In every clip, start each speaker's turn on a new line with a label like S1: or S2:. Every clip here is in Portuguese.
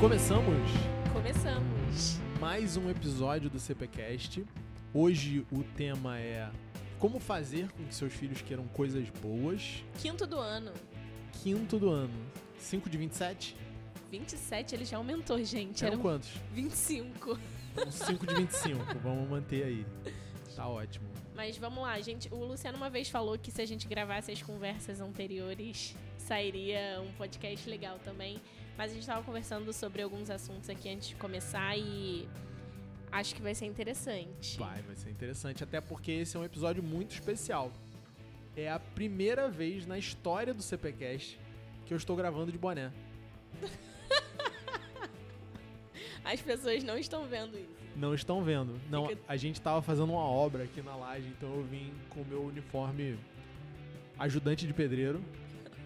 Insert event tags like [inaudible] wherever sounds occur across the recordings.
S1: Começamos
S2: Começamos.
S1: mais um episódio do CPcast. Hoje o tema é como fazer com que seus filhos queiram coisas boas.
S2: Quinto do ano.
S1: Quinto do ano. 5 de 27?
S2: 27 ele já aumentou, gente.
S1: Eram
S2: Era
S1: quantos?
S2: 25.
S1: Então, 5 de 25. [laughs] Vamos manter aí. Tá ótimo.
S2: Mas vamos lá, gente. O Luciano uma vez falou que se a gente gravasse as conversas anteriores, sairia um podcast legal também. Mas a gente tava conversando sobre alguns assuntos aqui antes de começar e acho que vai ser interessante.
S1: Vai, vai ser interessante, até porque esse é um episódio muito especial. É a primeira vez na história do CPcast que eu estou gravando de boné. [laughs]
S2: As pessoas não estão vendo isso.
S1: Não estão vendo. Não, a gente tava fazendo uma obra aqui na laje, então eu vim com o meu uniforme ajudante de pedreiro.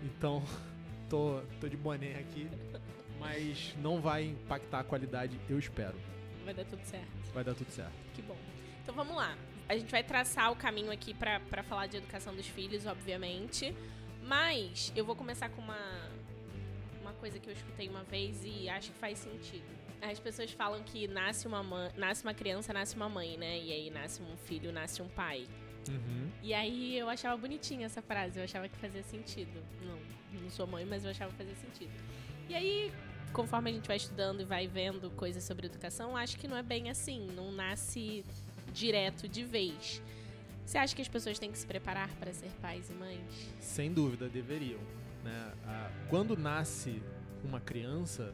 S1: Então, [laughs] tô, tô de boné aqui, mas não vai impactar a qualidade, eu espero.
S2: Vai dar tudo certo.
S1: Vai dar tudo certo.
S2: Que bom. Então vamos lá. A gente vai traçar o caminho aqui pra pra falar de educação dos filhos, obviamente. Mas eu vou começar com uma, uma coisa que eu escutei uma vez e acho que faz sentido. As pessoas falam que nasce uma, mãe, nasce uma criança, nasce uma mãe, né? E aí nasce um filho, nasce um pai.
S1: Uhum.
S2: E aí eu achava bonitinha essa frase, eu achava que fazia sentido. Não, não sou mãe, mas eu achava que fazia sentido. E aí, conforme a gente vai estudando e vai vendo coisas sobre educação, acho que não é bem assim, não nasce direto de vez. Você acha que as pessoas têm que se preparar para ser pais e mães?
S1: Sem dúvida, deveriam. Né? Quando nasce uma criança,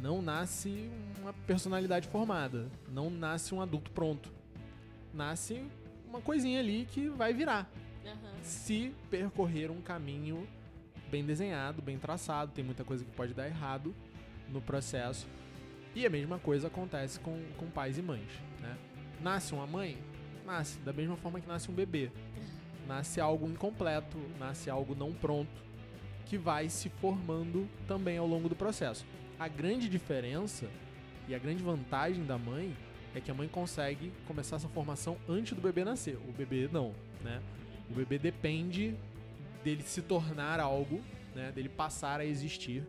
S1: não nasce uma personalidade formada, não nasce um adulto pronto. Nasce uma coisinha ali que vai virar. se percorrer um caminho bem desenhado, bem traçado. Tem muita coisa que pode dar errado no processo. E a mesma coisa acontece com, com pais e mães. Né? Nasce uma mãe? Nasce, da mesma forma que nasce um bebê. Nasce algo incompleto, nasce algo não pronto, que vai se formando também ao longo do processo. A grande diferença e a grande vantagem da mãe é que a mãe consegue começar essa formação antes do bebê nascer. O bebê não, né? O bebê depende dele se tornar algo, né? Dele passar a existir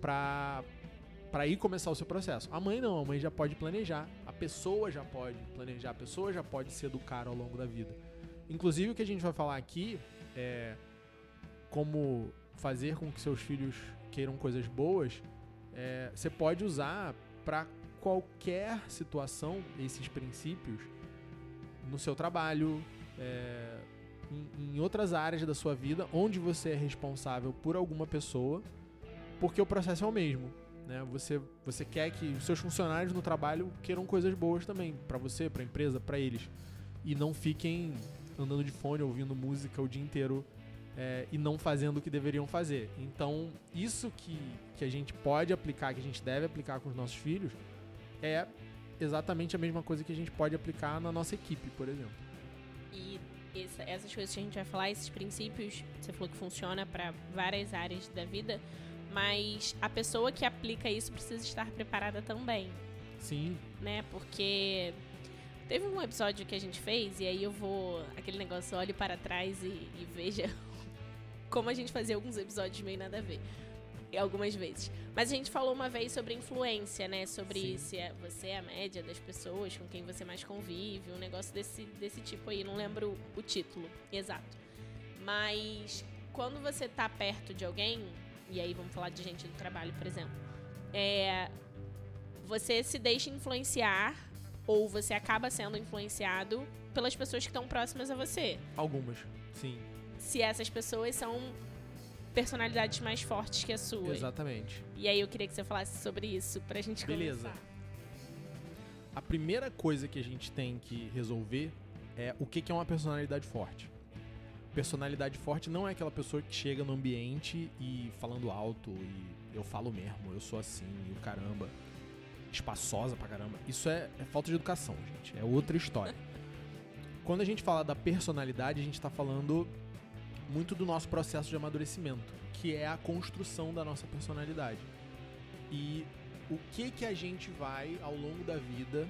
S1: pra para ir começar o seu processo. A mãe não, a mãe já pode planejar, a pessoa já pode planejar, a pessoa já pode se educar ao longo da vida. Inclusive o que a gente vai falar aqui é como fazer com que seus filhos queiram coisas boas. é, você pode usar para qualquer situação esses princípios no seu trabalho, é, em, em outras áreas da sua vida, onde você é responsável por alguma pessoa, porque o processo é o mesmo. Né? Você, você quer que os seus funcionários no trabalho queiram coisas boas também, para você, para a empresa, para eles, e não fiquem andando de fone, ouvindo música o dia inteiro é, e não fazendo o que deveriam fazer. Então, isso que, que a gente pode aplicar, que a gente deve aplicar com os nossos filhos, é exatamente a mesma coisa que a gente pode aplicar na nossa equipe, por exemplo.
S2: Essa- essas coisas que a gente vai falar, esses princípios, você falou que funciona para várias áreas da vida, mas a pessoa que aplica isso precisa estar preparada também,
S1: Sim,
S2: né? Porque teve um episódio que a gente fez e aí eu vou aquele negócio olhe para trás e, e veja [laughs] como a gente fazia alguns episódios meio nada a ver. Algumas vezes. Mas a gente falou uma vez sobre influência, né? Sobre
S1: Sim.
S2: se é- você é a média das pessoas com quem você mais convive, um negócio desse, desse tipo aí. Não lembro o título exato. Mas quando você tá perto de alguém, e aí vamos falar de gente do trabalho, por exemplo, é, você se deixa influenciar ou você acaba sendo influenciado pelas pessoas que estão próximas a você.
S1: algumas. Sim,
S2: Se essas pessoas são personalidades mais fortes que a sua.
S1: exatamente.
S2: E aí eu queria que você falasse sobre isso pra gente
S1: Beleza.
S2: começar.
S1: A primeira coisa que a gente tem que resolver é o que é uma personalidade forte. Personalidade forte não é aquela pessoa que chega no ambiente e falando alto e eu falo mesmo, eu sou assim, e o caramba, espaçosa pra caramba. Isso é, é falta de educação, gente. É outra história. [laughs] Quando a gente fala da personalidade, a gente tá falando muito do nosso processo de amadurecimento, que é a construção da nossa personalidade. E o que que a gente vai ao longo da vida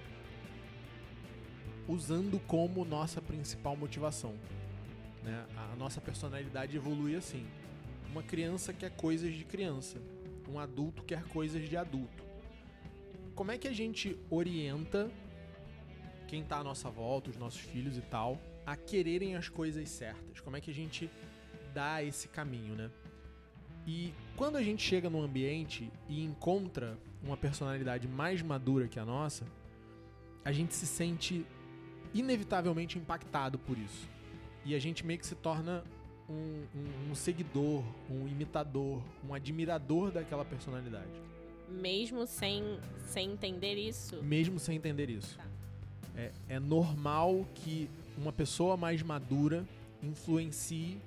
S1: usando como nossa principal motivação. Né? A nossa personalidade evolui assim. Uma criança quer coisas de criança. um adulto quer coisas de adulto. Como é que a gente orienta quem tá à nossa volta, os nossos filhos e tal, a quererem as coisas certas? Como é que a gente dá esse caminho, né? E quando a gente chega num ambiente e encontra uma personalidade mais madura que a nossa, a gente se sente inevitavelmente impactado por isso. E a gente meio que se torna um, um, um seguidor, um imitador, um admirador daquela personalidade.
S2: Mesmo sem, sem entender isso?
S1: Mesmo sem entender isso.
S2: Tá.
S1: É, é normal que uma pessoa mais madura influencie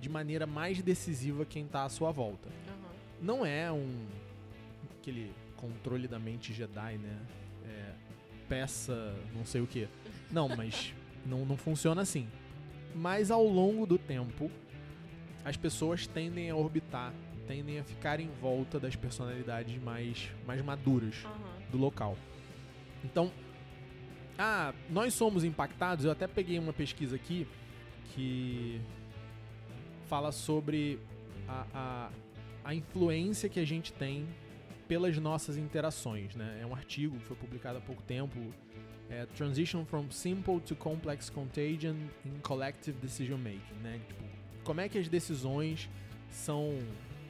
S1: de maneira mais decisiva quem tá à sua volta.
S2: Aham.
S1: Não é um aquele controle da mente Jedi, né? É, peça não sei o que. Não, mas [laughs] não, não funciona assim. Mas ao longo do tempo, as pessoas tendem a orbitar, tendem a ficar em volta das personalidades mais, mais maduras
S2: Aham.
S1: do local. Então, ah, nós somos impactados. Eu até peguei uma pesquisa aqui que fala sobre a, a, a influência que a gente tem pelas nossas interações. Né? É um artigo que foi publicado há pouco tempo. É Transition from Simple to Complex Contagion in Collective Decision Making. Né? Tipo, como é que as decisões são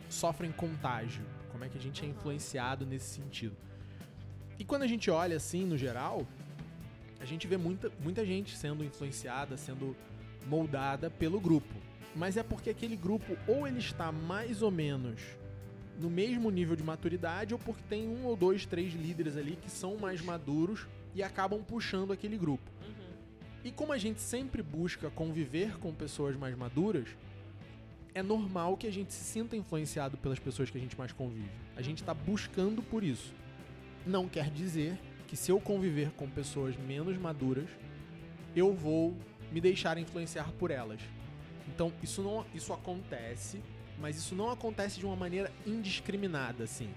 S1: sofrem contágio? Como é que a gente é influenciado nesse sentido? E quando a gente olha assim, no geral, a gente vê muita, muita gente sendo influenciada, sendo moldada pelo grupo. Mas é porque aquele grupo ou ele está mais ou menos no mesmo nível de maturidade, ou porque tem um ou dois, três líderes ali que são mais maduros e acabam puxando aquele grupo.
S2: Uhum.
S1: E como a gente sempre busca conviver com pessoas mais maduras, é normal que a gente se sinta influenciado pelas pessoas que a gente mais convive. A gente está buscando por isso. Não quer dizer que se eu conviver com pessoas menos maduras, eu vou me deixar influenciar por elas. Então, isso não isso acontece, mas isso não acontece de uma maneira indiscriminada, assim.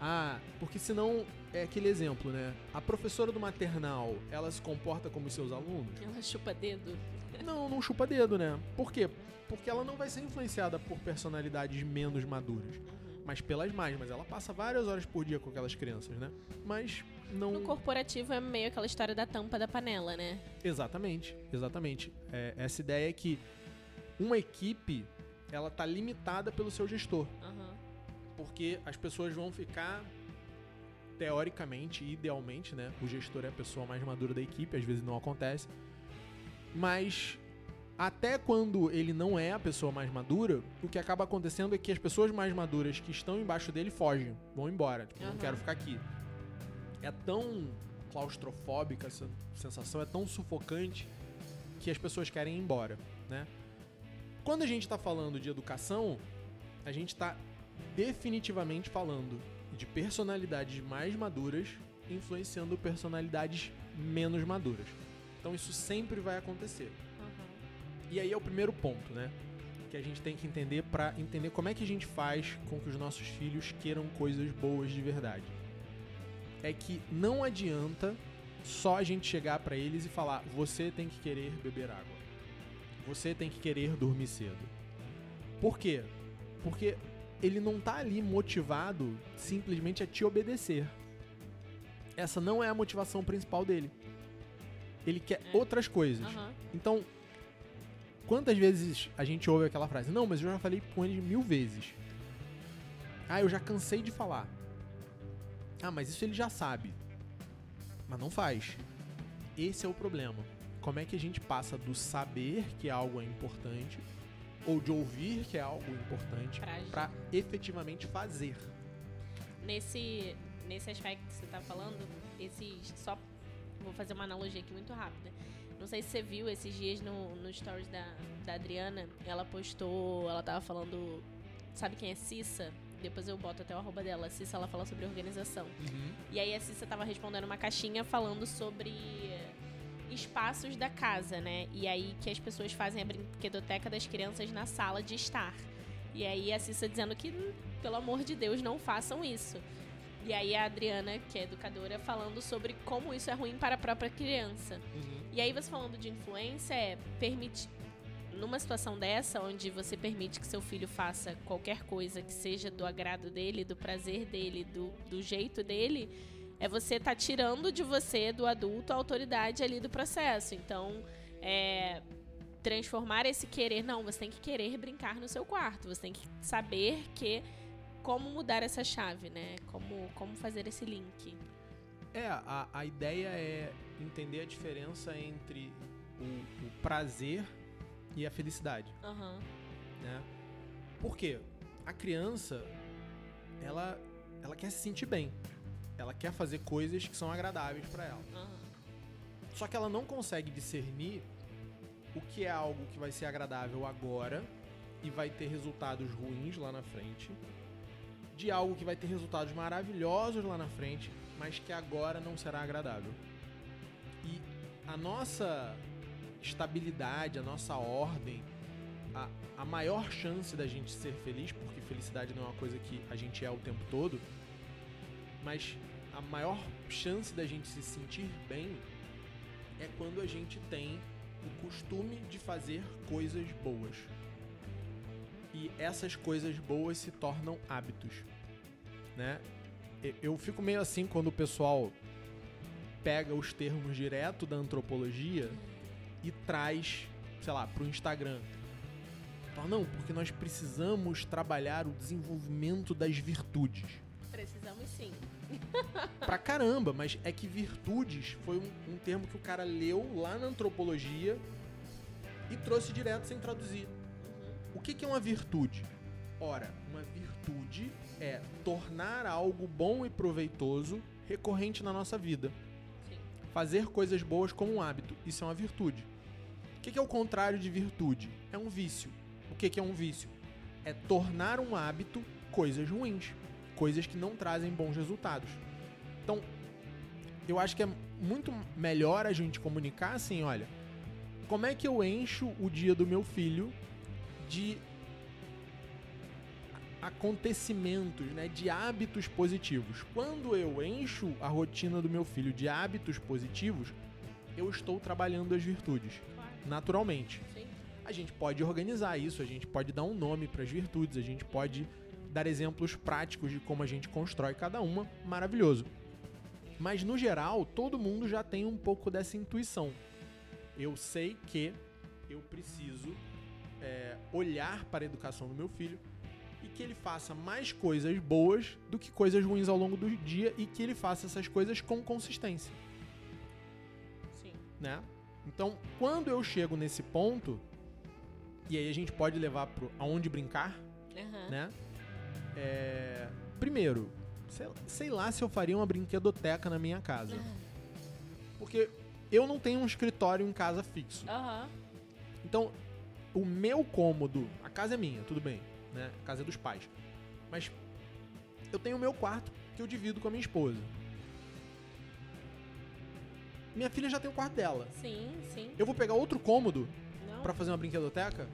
S1: Ah, porque senão é aquele exemplo, né? A professora do maternal, ela se comporta como seus alunos?
S2: Ela chupa dedo.
S1: Não, não chupa dedo, né? Por quê? Porque ela não vai ser influenciada por personalidades menos maduras. Mas pelas mais. Mas ela passa várias horas por dia com aquelas crianças, né? Mas não.
S2: No corporativo é meio aquela história da tampa da panela, né?
S1: Exatamente, exatamente. É, essa ideia é que uma equipe ela tá limitada pelo seu gestor,
S2: Aham.
S1: porque as pessoas vão ficar teoricamente, idealmente, né? O gestor é a pessoa mais madura da equipe, às vezes não acontece. Mas até quando ele não é a pessoa mais madura, o que acaba acontecendo é que as pessoas mais maduras que estão embaixo dele fogem, vão embora, tipo, não
S2: Aham.
S1: quero ficar aqui. É tão claustrofóbica essa sensação, é tão sufocante que as pessoas querem ir embora, né? Quando a gente tá falando de educação, a gente tá definitivamente falando de personalidades mais maduras influenciando personalidades menos maduras. Então isso sempre vai acontecer. E aí é o primeiro ponto, né? Que a gente tem que entender para entender como é que a gente faz com que os nossos filhos queiram coisas boas de verdade. É que não adianta só a gente chegar para eles e falar: você tem que querer beber água. Você tem que querer dormir cedo. Por quê? Porque ele não tá ali motivado simplesmente a te obedecer. Essa não é a motivação principal dele. Ele quer
S2: É.
S1: outras coisas.
S2: Aham.
S1: Então, quantas vezes a gente ouve aquela frase? Não, mas eu já falei com ele mil vezes. Ah, eu já cansei de falar. Ah, mas isso ele já sabe. Mas não faz. Esse é o problema. Como é que a gente passa do saber que algo é importante ou de ouvir que é algo importante para efetivamente fazer?
S2: Nesse, nesse aspecto que você tá falando, esses. Só vou fazer uma analogia aqui muito rápida. Não sei se você viu esses dias no, no stories da, da Adriana. Ela postou. Ela tava falando. Sabe quem é Cissa? Depois eu boto até o arroba dela. Cissa, ela fala sobre organização. E aí a Cissa tava respondendo uma caixinha falando sobre espaços da casa, né? E aí que as pessoas fazem a brinquedoteca das crianças na sala de estar. E aí a Cissa dizendo que, hum, pelo amor de Deus, não façam isso. E aí a Adriana, que é educadora, falando sobre como isso é ruim para a própria criança. E aí você falando de influência é permitir. numa situação dessa, onde você permite que seu filho faça qualquer coisa que seja do agrado dele, do prazer dele, do, do jeito dele, é você tá tirando de você, do adulto, a autoridade ali do processo. Então, é, transformar esse querer, não, você tem que querer brincar no seu quarto, você tem que saber que como mudar essa chave, né? Como, como fazer esse link.
S1: É, a, a ideia é entender a diferença entre o, o prazer e a felicidade.
S2: Uhum.
S1: Né? Por quê? A criança, ela, ela quer se sentir bem. Ela quer fazer coisas que são agradáveis para ela.
S2: Uhum.
S1: Só que ela não consegue discernir o que é algo que vai ser agradável agora e vai ter resultados ruins lá na frente, de algo que vai ter resultados maravilhosos lá na frente, mas que agora não será agradável. E a nossa estabilidade, a nossa ordem, a, a maior chance da gente ser feliz, porque felicidade não é uma coisa que a gente é o tempo todo, mas a maior chance da gente se sentir bem é quando a gente tem o costume de fazer coisas boas. E essas coisas boas se tornam hábitos, né? Eu fico meio assim quando o pessoal pega os termos direto da antropologia e traz, sei lá, pro Instagram. Fala, não, porque nós precisamos trabalhar o desenvolvimento das virtudes.
S2: Precisamos sim. [laughs]
S1: pra caramba, mas é que virtudes foi um, um, termo que o cara leu lá na antropologia e trouxe direto sem traduzir.
S2: Uhum.
S1: O que, que é uma virtude? Ora, uma virtude é tornar algo bom e proveitoso recorrente na nossa vida.
S2: Sim.
S1: Fazer coisas boas como um hábito. Isso é uma virtude. O que, é o contrário de virtude? É um vício. O que é um vício? É tornar um hábito coisas ruins coisas que não trazem bons resultados. Então, eu acho que é muito melhor a gente comunicar assim, olha, como é que eu encho o dia do meu filho de acontecimentos, né, de hábitos positivos. Quando eu encho a rotina do meu filho de hábitos positivos, eu estou trabalhando as virtudes,
S2: Claro.
S1: naturalmente.
S2: Sim.
S1: A gente pode organizar isso, a gente pode dar um nome para as virtudes, a gente pode dar exemplos práticos de como a gente constrói cada uma, maravilhoso. Mas no geral, todo mundo já tem um pouco dessa intuição. Eu sei que eu preciso é, olhar para a educação do meu filho e que ele faça mais coisas boas do que coisas ruins ao longo do dia e que ele faça essas coisas com consistência,
S2: Sim.
S1: né? Então, quando eu chego nesse ponto, e aí a gente pode levar para aonde brincar,
S2: Uhum.
S1: né? É, primeiro, sei, sei lá se eu faria uma brinquedoteca na minha casa. Porque eu não tenho um escritório em casa fixo.
S2: Aham.
S1: Então, o meu cômodo, a casa é minha, tudo bem, né? Casa dos pais. Mas eu tenho o meu quarto que eu divido com a minha esposa. Minha filha já tem o quarto dela.
S2: Sim, sim.
S1: Eu vou pegar outro cômodo. Pra fazer uma brinquedoteca,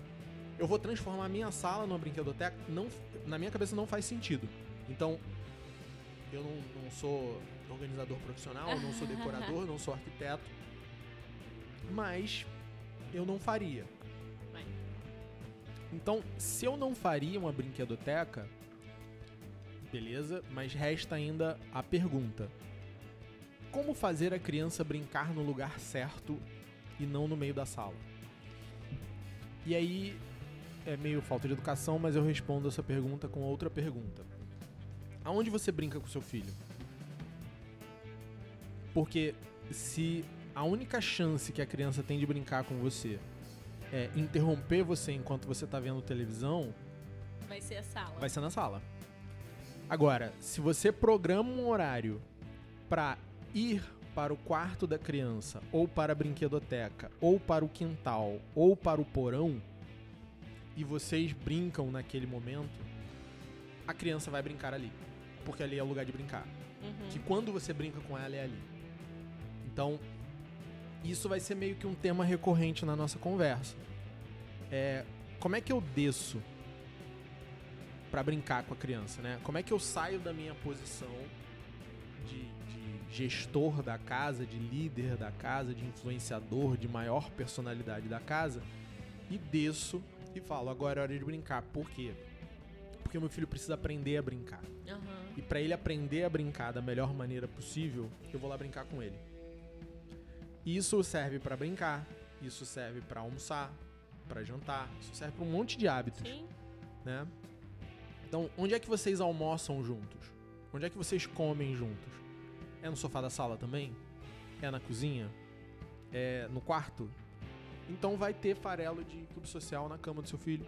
S1: eu vou transformar a minha sala numa brinquedoteca. Não, na minha cabeça não faz sentido. Então, eu não, não sou organizador profissional, eu não sou [laughs] decorador, não sou arquiteto. Mas eu não faria. Então, se eu não faria uma brinquedoteca, beleza, mas resta ainda a pergunta: como fazer a criança brincar no lugar certo e não no meio da sala? E aí é meio falta de educação, mas eu respondo essa pergunta com outra pergunta. Aonde você brinca com seu filho? Porque se a única chance que a criança tem de brincar com você é interromper você enquanto você tá vendo televisão,
S2: Vai ser a sala.
S1: vai ser na sala. Agora, se você programa um horário pra ir para o quarto da criança, ou para a brinquedoteca, ou para o quintal, ou para o porão, e vocês brincam naquele momento, a criança vai brincar ali. Porque ali é o lugar de brincar.
S2: Uhum.
S1: Que quando você brinca com ela é ali. Então, isso vai ser meio que um tema recorrente na nossa conversa. É, como é que eu desço pra brincar com a criança, né? Como é que eu saio da minha posição de, de gestor da casa, de líder da casa, de influenciador, de maior personalidade da casa e desço e falo, agora é hora de brincar. Por quê? Porque meu filho precisa aprender a brincar.
S2: Aham.
S1: E para ele aprender a brincar da melhor maneira possível, eu vou lá brincar com ele. Isso serve para brincar, isso serve para almoçar, para jantar, isso serve para um monte de hábitos,
S2: Sim.
S1: né? Então, onde é que vocês almoçam juntos? Onde é que vocês comem juntos? É no sofá da sala também? É na cozinha? É no quarto? Então vai ter farelo de clube social na cama do seu filho.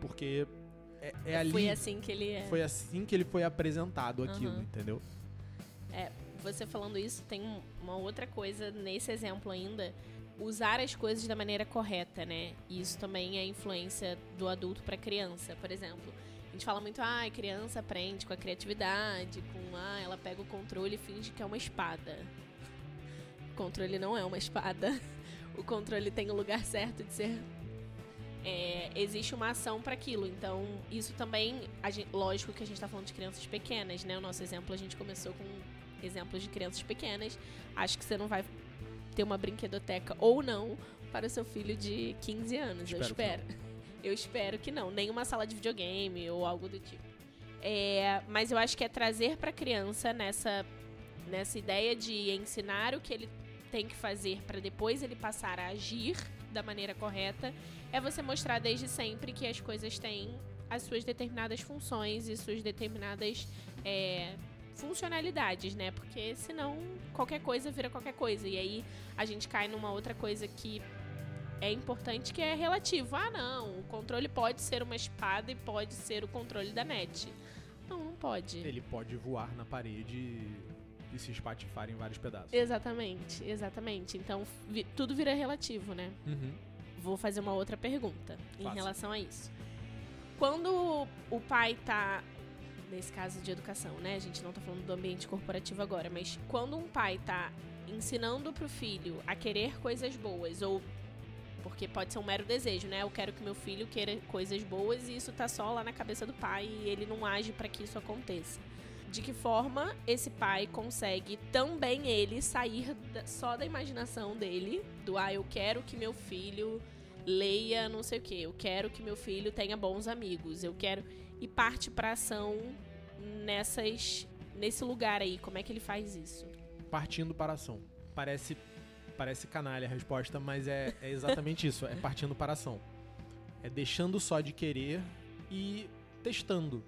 S1: Porque é, é ali.
S2: Foi assim que ele é.
S1: Foi assim que ele foi apresentado aquilo,
S2: Aham.
S1: entendeu?
S2: Você falando isso, tem um- uma outra coisa nesse exemplo ainda. Usar as coisas da maneira correta, né? Isso também é influência do adulto pra criança. Por exemplo, a gente fala muito, ah, a criança aprende com a criatividade, com, ah, ela pega o controle e finge que é uma espada. O controle não é uma espada. [laughs] O controle tem o lugar certo de ser. É, existe uma ação para aquilo. Então, isso também. a gen- lógico que a gente está falando de crianças pequenas, né? O nosso exemplo, a gente começou com exemplos de crianças pequenas. Acho que você não vai ter uma brinquedoteca ou não para o seu filho de 15 anos. eu
S1: Espero
S2: espero. [laughs] Eu espero que não. Nem uma sala de videogame ou algo do tipo. É, mas eu acho que é trazer para a criança nessa, nessa ideia de ensinar o que ele tem que fazer para depois ele passar a agir da maneira correta, é você mostrar desde sempre que as coisas têm as suas determinadas funções e suas determinadas é, funcionalidades, né? Porque senão qualquer coisa vira qualquer coisa. E aí a gente cai numa outra coisa que é importante que é relativo. Ah, não, o controle pode ser uma espada e pode ser o controle da net. Não, não pode.
S1: Ele pode voar na parede e se espatifar em vários pedaços.
S2: Exatamente, exatamente. Então vi- tudo vira relativo, né?
S1: Uhum.
S2: Vou fazer uma outra pergunta em relação a isso. Quando o pai tá. Nesse caso de educação, né? A gente não tá falando do ambiente corporativo agora, mas quando um pai tá ensinando pro filho a querer coisas boas, ou. Porque pode ser um mero desejo, né? Eu quero que meu filho queira coisas boas e isso tá só lá na cabeça do pai e ele não age para que isso aconteça. De que forma esse pai consegue também ele sair só da imaginação dele, do ah, eu quero que meu filho leia não sei o que, eu quero que meu filho tenha bons amigos, eu quero e parte pra ação nessas nesse lugar aí. Como é que ele faz isso?
S1: Partindo para ação. Parece, parece canalha a resposta, mas é, é exatamente isso. É partindo para ação. É deixando só de querer e testando.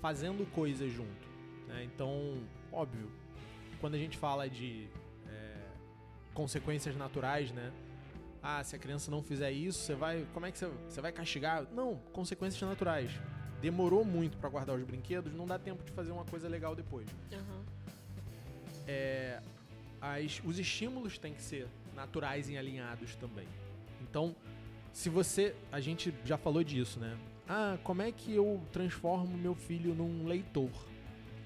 S1: Fazendo coisas junto. né? Então, óbvio, quando a gente fala de é, consequências naturais, né? Ah, se a criança não fizer isso, você vai. Como é que você, você vai castigar? Não, consequências naturais. Demorou muito para guardar os brinquedos, não dá tempo de fazer uma coisa legal depois. É, as- os estímulos têm que ser naturais e alinhados também. Então, se você. A gente já falou disso, né? Ah, como é que eu transformo meu filho num leitor?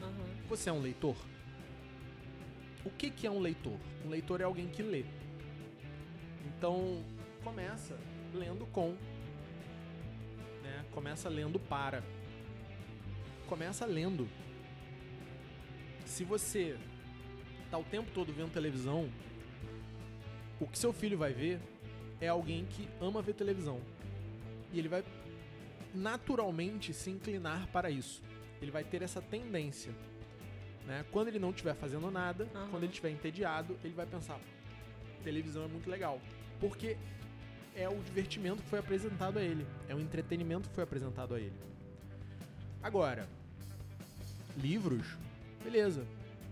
S2: Aham.
S1: Você é um leitor? O que, que é um leitor? Um leitor é alguém que lê. Então, começa lendo com. Né? Começa lendo para. Começa lendo. Se você tá o tempo todo vendo televisão, o que seu filho vai ver é alguém que ama ver televisão. E ele vai naturalmente se inclinar para isso. Ele vai ter essa tendência. Né? Quando ele não estiver fazendo nada,
S2: Aham.
S1: quando ele estiver entediado, ele vai pensar: televisão é muito legal. Porque é o divertimento que foi apresentado a ele, é o entretenimento que foi apresentado a ele. Agora, livros, beleza.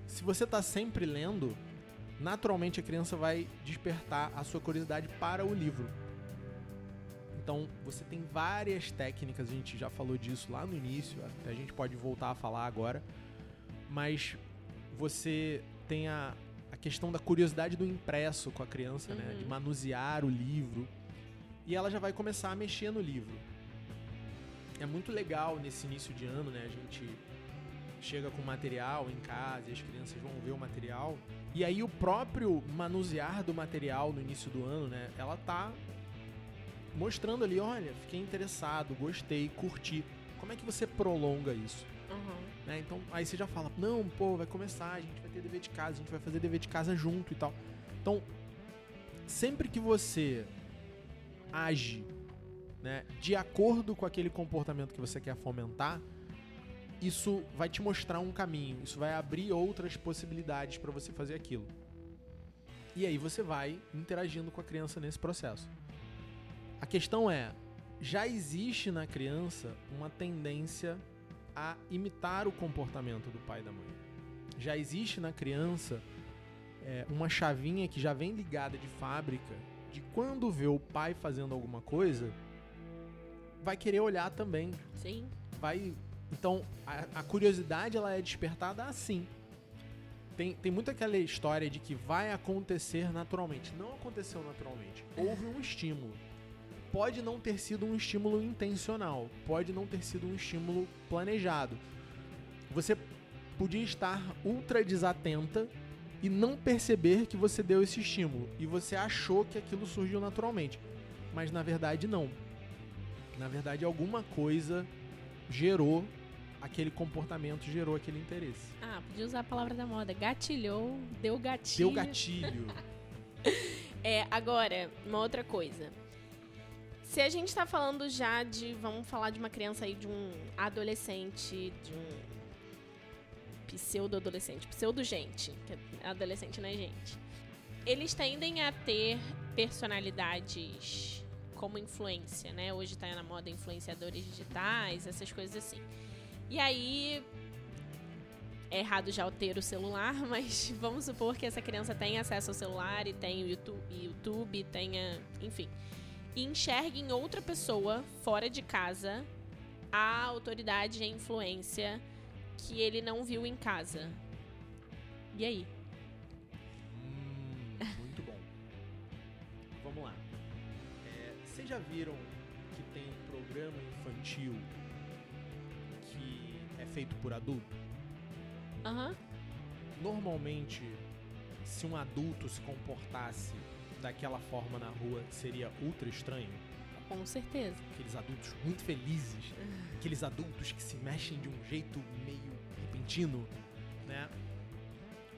S1: Se você tá sempre lendo, naturalmente a criança vai despertar a sua curiosidade para o livro. Então, você tem várias técnicas, a gente já falou disso lá no início, até a gente pode voltar a falar agora, mas você tem a questão da curiosidade do impresso com a criança, né?
S2: Uhum.
S1: De manusear o livro. E ela já vai começar a mexer no livro. É muito legal nesse início de ano, né? A gente chega com material em casa e as crianças vão ver o material. E aí o próprio manusear do material no início do ano, né? Ela tá mostrando ali, olha, fiquei interessado, gostei, curti. Como é que você prolonga isso?
S2: Aham.
S1: né? Então aí você já fala, não, pô, vai começar, a gente vai ter dever de casa, a gente vai fazer dever de casa junto e tal. Então, sempre que você age né, de acordo com aquele comportamento que você quer fomentar, isso vai te mostrar um caminho, isso vai abrir outras possibilidades para você fazer aquilo. E aí você vai interagindo com a criança nesse processo. A questão é, já existe na criança uma tendência a imitar o comportamento do pai e da mãe. Já existe na criança é, uma chavinha que já vem ligada de fábrica de quando vê o pai fazendo alguma coisa, vai querer olhar também.
S2: Sim.
S1: Vai. Então, a, a curiosidade ela é despertada assim. Tem, tem muito aquela história de que vai acontecer naturalmente. Não aconteceu naturalmente. Houve um estímulo. Pode não ter sido um estímulo intencional. Pode não ter sido um estímulo planejado. Você podia estar ultra desatenta e não perceber que você deu esse estímulo. E você achou que aquilo surgiu naturalmente. Mas na verdade, não. Na verdade, alguma coisa gerou aquele comportamento, gerou aquele interesse.
S2: Ah, podia usar a palavra da moda. Gatilhou, deu gatilho.
S1: Deu gatilho. [laughs]
S2: é, agora, uma outra coisa. Se a gente tá falando já de. Vamos falar de uma criança aí, de um adolescente, de um pseudo-adolescente, pseudo-gente, é adolescente não é gente. Eles tendem a ter personalidades como influência, né? Hoje tá na moda influenciadores digitais, essas coisas assim. E aí é errado já ter o celular, [laughs] mas vamos supor que essa criança tenha acesso ao celular e tenha o YouTube tenha, enfim, e enxergue em outra pessoa fora de casa a autoridade e a influência que ele não viu em casa. E aí?
S1: Hum, [laughs] muito bom. Vamos lá. É, vocês já viram que tem um programa infantil que é feito por adulto?
S2: Aham.
S1: Normalmente, se um adulto se comportasse daquela forma na rua, seria ultra estranho.
S2: Com certeza.
S1: Aqueles adultos muito felizes, aqueles adultos que se mexem de um jeito meio repentino, né?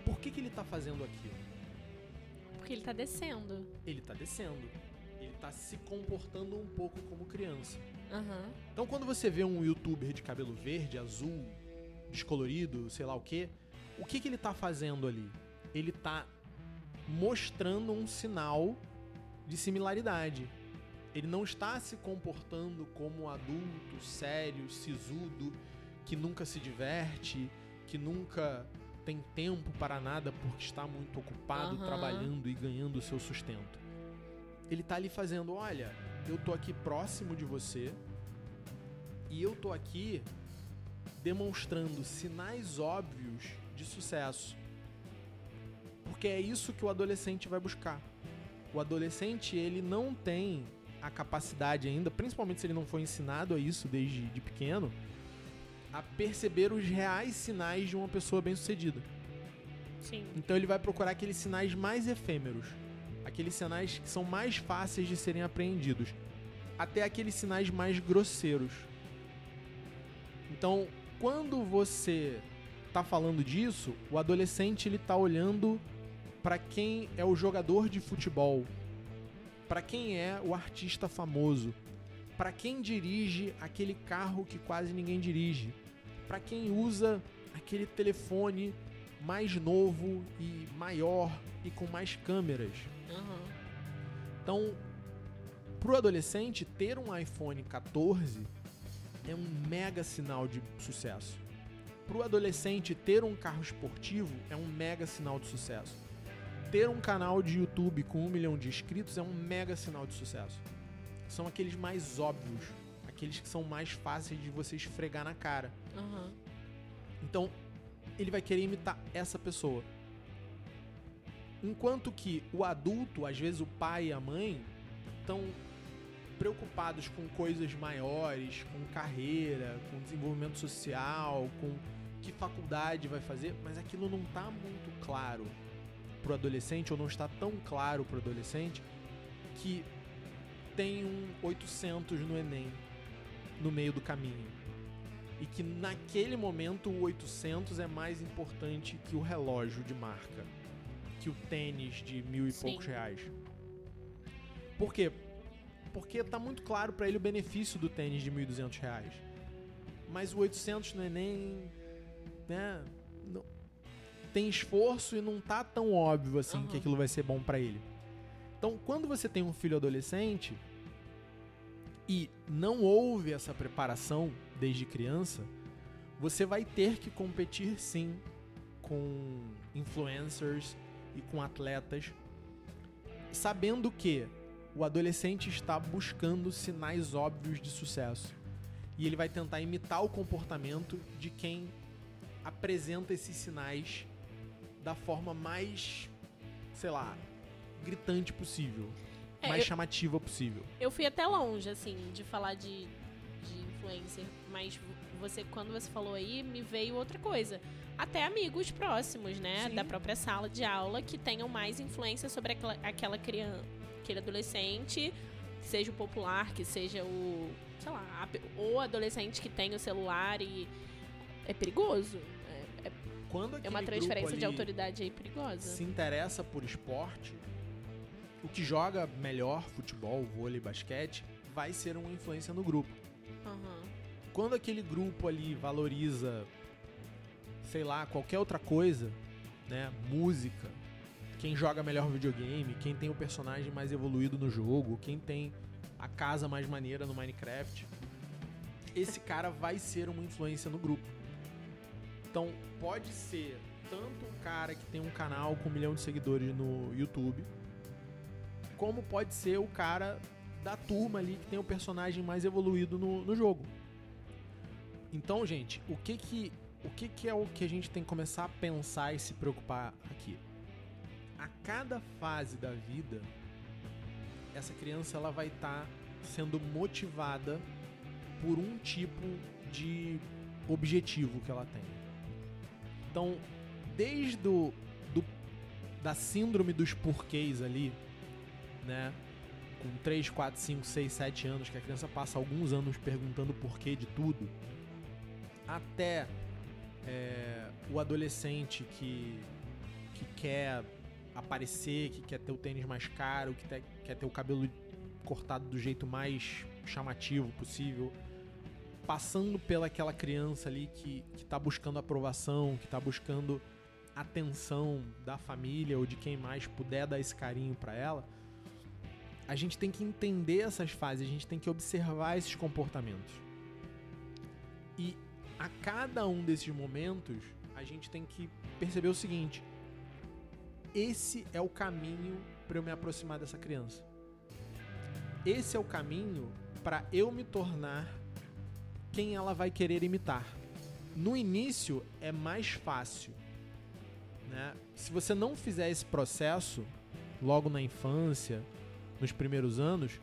S1: Por que, que ele tá fazendo aquilo?
S2: Porque ele tá descendo.
S1: Ele tá descendo. Ele tá se comportando um pouco como criança.
S2: Aham.
S1: Então quando você vê um youtuber de cabelo verde, azul, descolorido, sei lá o que, o que, que ele tá fazendo ali? Ele tá mostrando um sinal de similaridade. Ele não está se comportando como um adulto, sério, sisudo, que nunca se diverte, que nunca tem tempo para nada porque está muito ocupado
S2: Aham.
S1: trabalhando e ganhando o seu sustento. Ele tá ali fazendo, olha, eu tô aqui próximo de você e eu tô aqui demonstrando sinais óbvios de sucesso. Porque é isso que o adolescente vai buscar. O adolescente, ele não tem a capacidade ainda, principalmente se ele não foi ensinado a isso desde de pequeno, a perceber os reais sinais de uma pessoa bem-sucedida.
S2: Sim.
S1: Então ele vai procurar aqueles sinais mais efêmeros, aqueles sinais que são mais fáceis de serem apreendidos, até aqueles sinais mais grosseiros. Então, quando você tá falando disso, o adolescente ele tá olhando para quem é o jogador de futebol, para quem é o artista famoso, para quem dirige aquele carro que quase ninguém dirige, para quem usa aquele telefone mais novo e maior e com mais câmeras.
S2: Aham.
S1: Então, pro adolescente ter um iPhone 14 é um mega sinal de sucesso. Pro adolescente ter um carro esportivo é um mega sinal de sucesso. Ter um canal de YouTube com um milhão de inscritos é um mega sinal de sucesso. São aqueles mais óbvios, aqueles que são mais fáceis de você esfregar na cara.
S2: Aham.
S1: Então, ele vai querer imitar essa pessoa. Enquanto que o adulto, às vezes o pai e a mãe, estão preocupados com coisas maiores, com carreira, com desenvolvimento social, com que faculdade vai fazer, mas aquilo não tá muito claro pro adolescente, ou não está tão claro pro adolescente, que tem um 800 no Enem no meio do caminho. E que naquele momento o 800 é mais importante que o relógio de marca, que o tênis de mil e
S2: Sim.
S1: poucos reais. Por quê? Porque tá muito claro pra ele o benefício do tênis de 1.200 reais. Mas o 800 não é nem. Né? Não- tem esforço e não tá tão óbvio assim que
S2: Aham.
S1: aquilo vai ser bom pra ele. Então, quando você tem um filho adolescente e não houve essa preparação desde criança, você vai ter que competir sim com influencers e com atletas, sabendo que o adolescente está buscando sinais óbvios de sucesso. E ele vai tentar imitar o comportamento de quem apresenta esses sinais da forma mais, sei lá, gritante possível,
S2: É,
S1: mais
S2: eu-
S1: chamativa possível.
S2: Eu fui até longe, assim, de falar de, de influencer, mas você, quando você falou aí, me veio outra coisa. Até amigos próximos, né?
S1: Sim.
S2: Da própria sala de aula que tenham mais influência sobre aquela, aquela criança, aquele adolescente, seja o popular, que seja o, sei lá, a pe- o adolescente que tem o celular e é perigoso. É,
S1: Quando
S2: é uma transferência de autoridade aí perigosa.
S1: se interessa por esporte, o que joga melhor futebol, vôlei, basquete, vai ser uma influência no grupo.
S2: Aham.
S1: Quando aquele grupo ali valoriza, sei lá, qualquer outra coisa, né, música, quem joga melhor videogame, quem tem o personagem mais evoluído no jogo, quem tem a casa mais maneira no Minecraft, esse cara vai ser uma influência no grupo. Então, pode ser tanto o cara que tem um canal com um milhão de seguidores no YouTube, como pode ser o cara da turma ali que tem o personagem mais evoluído no, no jogo. Então, gente, o que que, o que que é o que a gente tem que começar a pensar e se preocupar aqui? A cada fase da vida, essa criança ela vai estar sendo motivada por um tipo de objetivo que ela tem. Então, desde o, do, da síndrome dos porquês ali, né? Com 3, 4, 5, 6, 7 anos, que a criança passa alguns anos perguntando o porquê de tudo, até é, o adolescente que, que quer aparecer, que quer ter o tênis mais caro, que te- quer ter o cabelo cortado do jeito mais chamativo possível, passando pelaquela criança ali que, que tá buscando aprovação, que tá buscando atenção da família ou de quem mais puder dar esse carinho pra ela, a gente tem que entender essas fases, a gente tem que observar esses comportamentos. E a cada um desses momentos, a gente tem que perceber o seguinte: esse é o caminho para eu me aproximar dessa criança. Esse é o caminho para eu me tornar quem ela vai querer imitar. No início é mais fácil, né? Se você não fizer esse processo logo na infância, nos primeiros anos,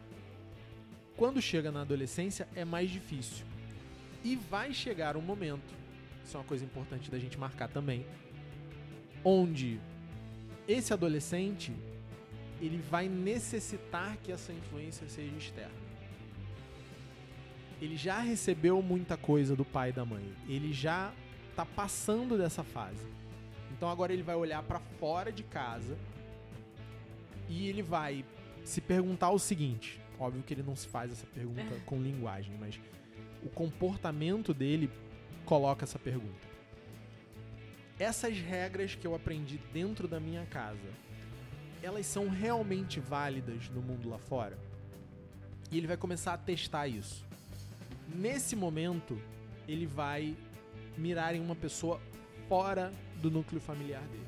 S1: quando chega na adolescência é mais difícil. E vai chegar um momento, isso é uma coisa importante da gente marcar também, onde esse adolescente ele vai necessitar que essa influência seja externa. Ele já recebeu muita coisa do pai e da mãe. Ele já tá passando dessa fase. Então agora ele vai olhar para fora de casa e ele vai se perguntar o seguinte, óbvio que ele não se faz essa pergunta [laughs] com linguagem, mas o comportamento dele coloca essa pergunta. Essas regras que eu aprendi dentro da minha casa, elas são realmente válidas no mundo lá fora? E ele vai começar a testar isso. Nesse momento, ele vai mirar em uma pessoa fora do núcleo familiar dele.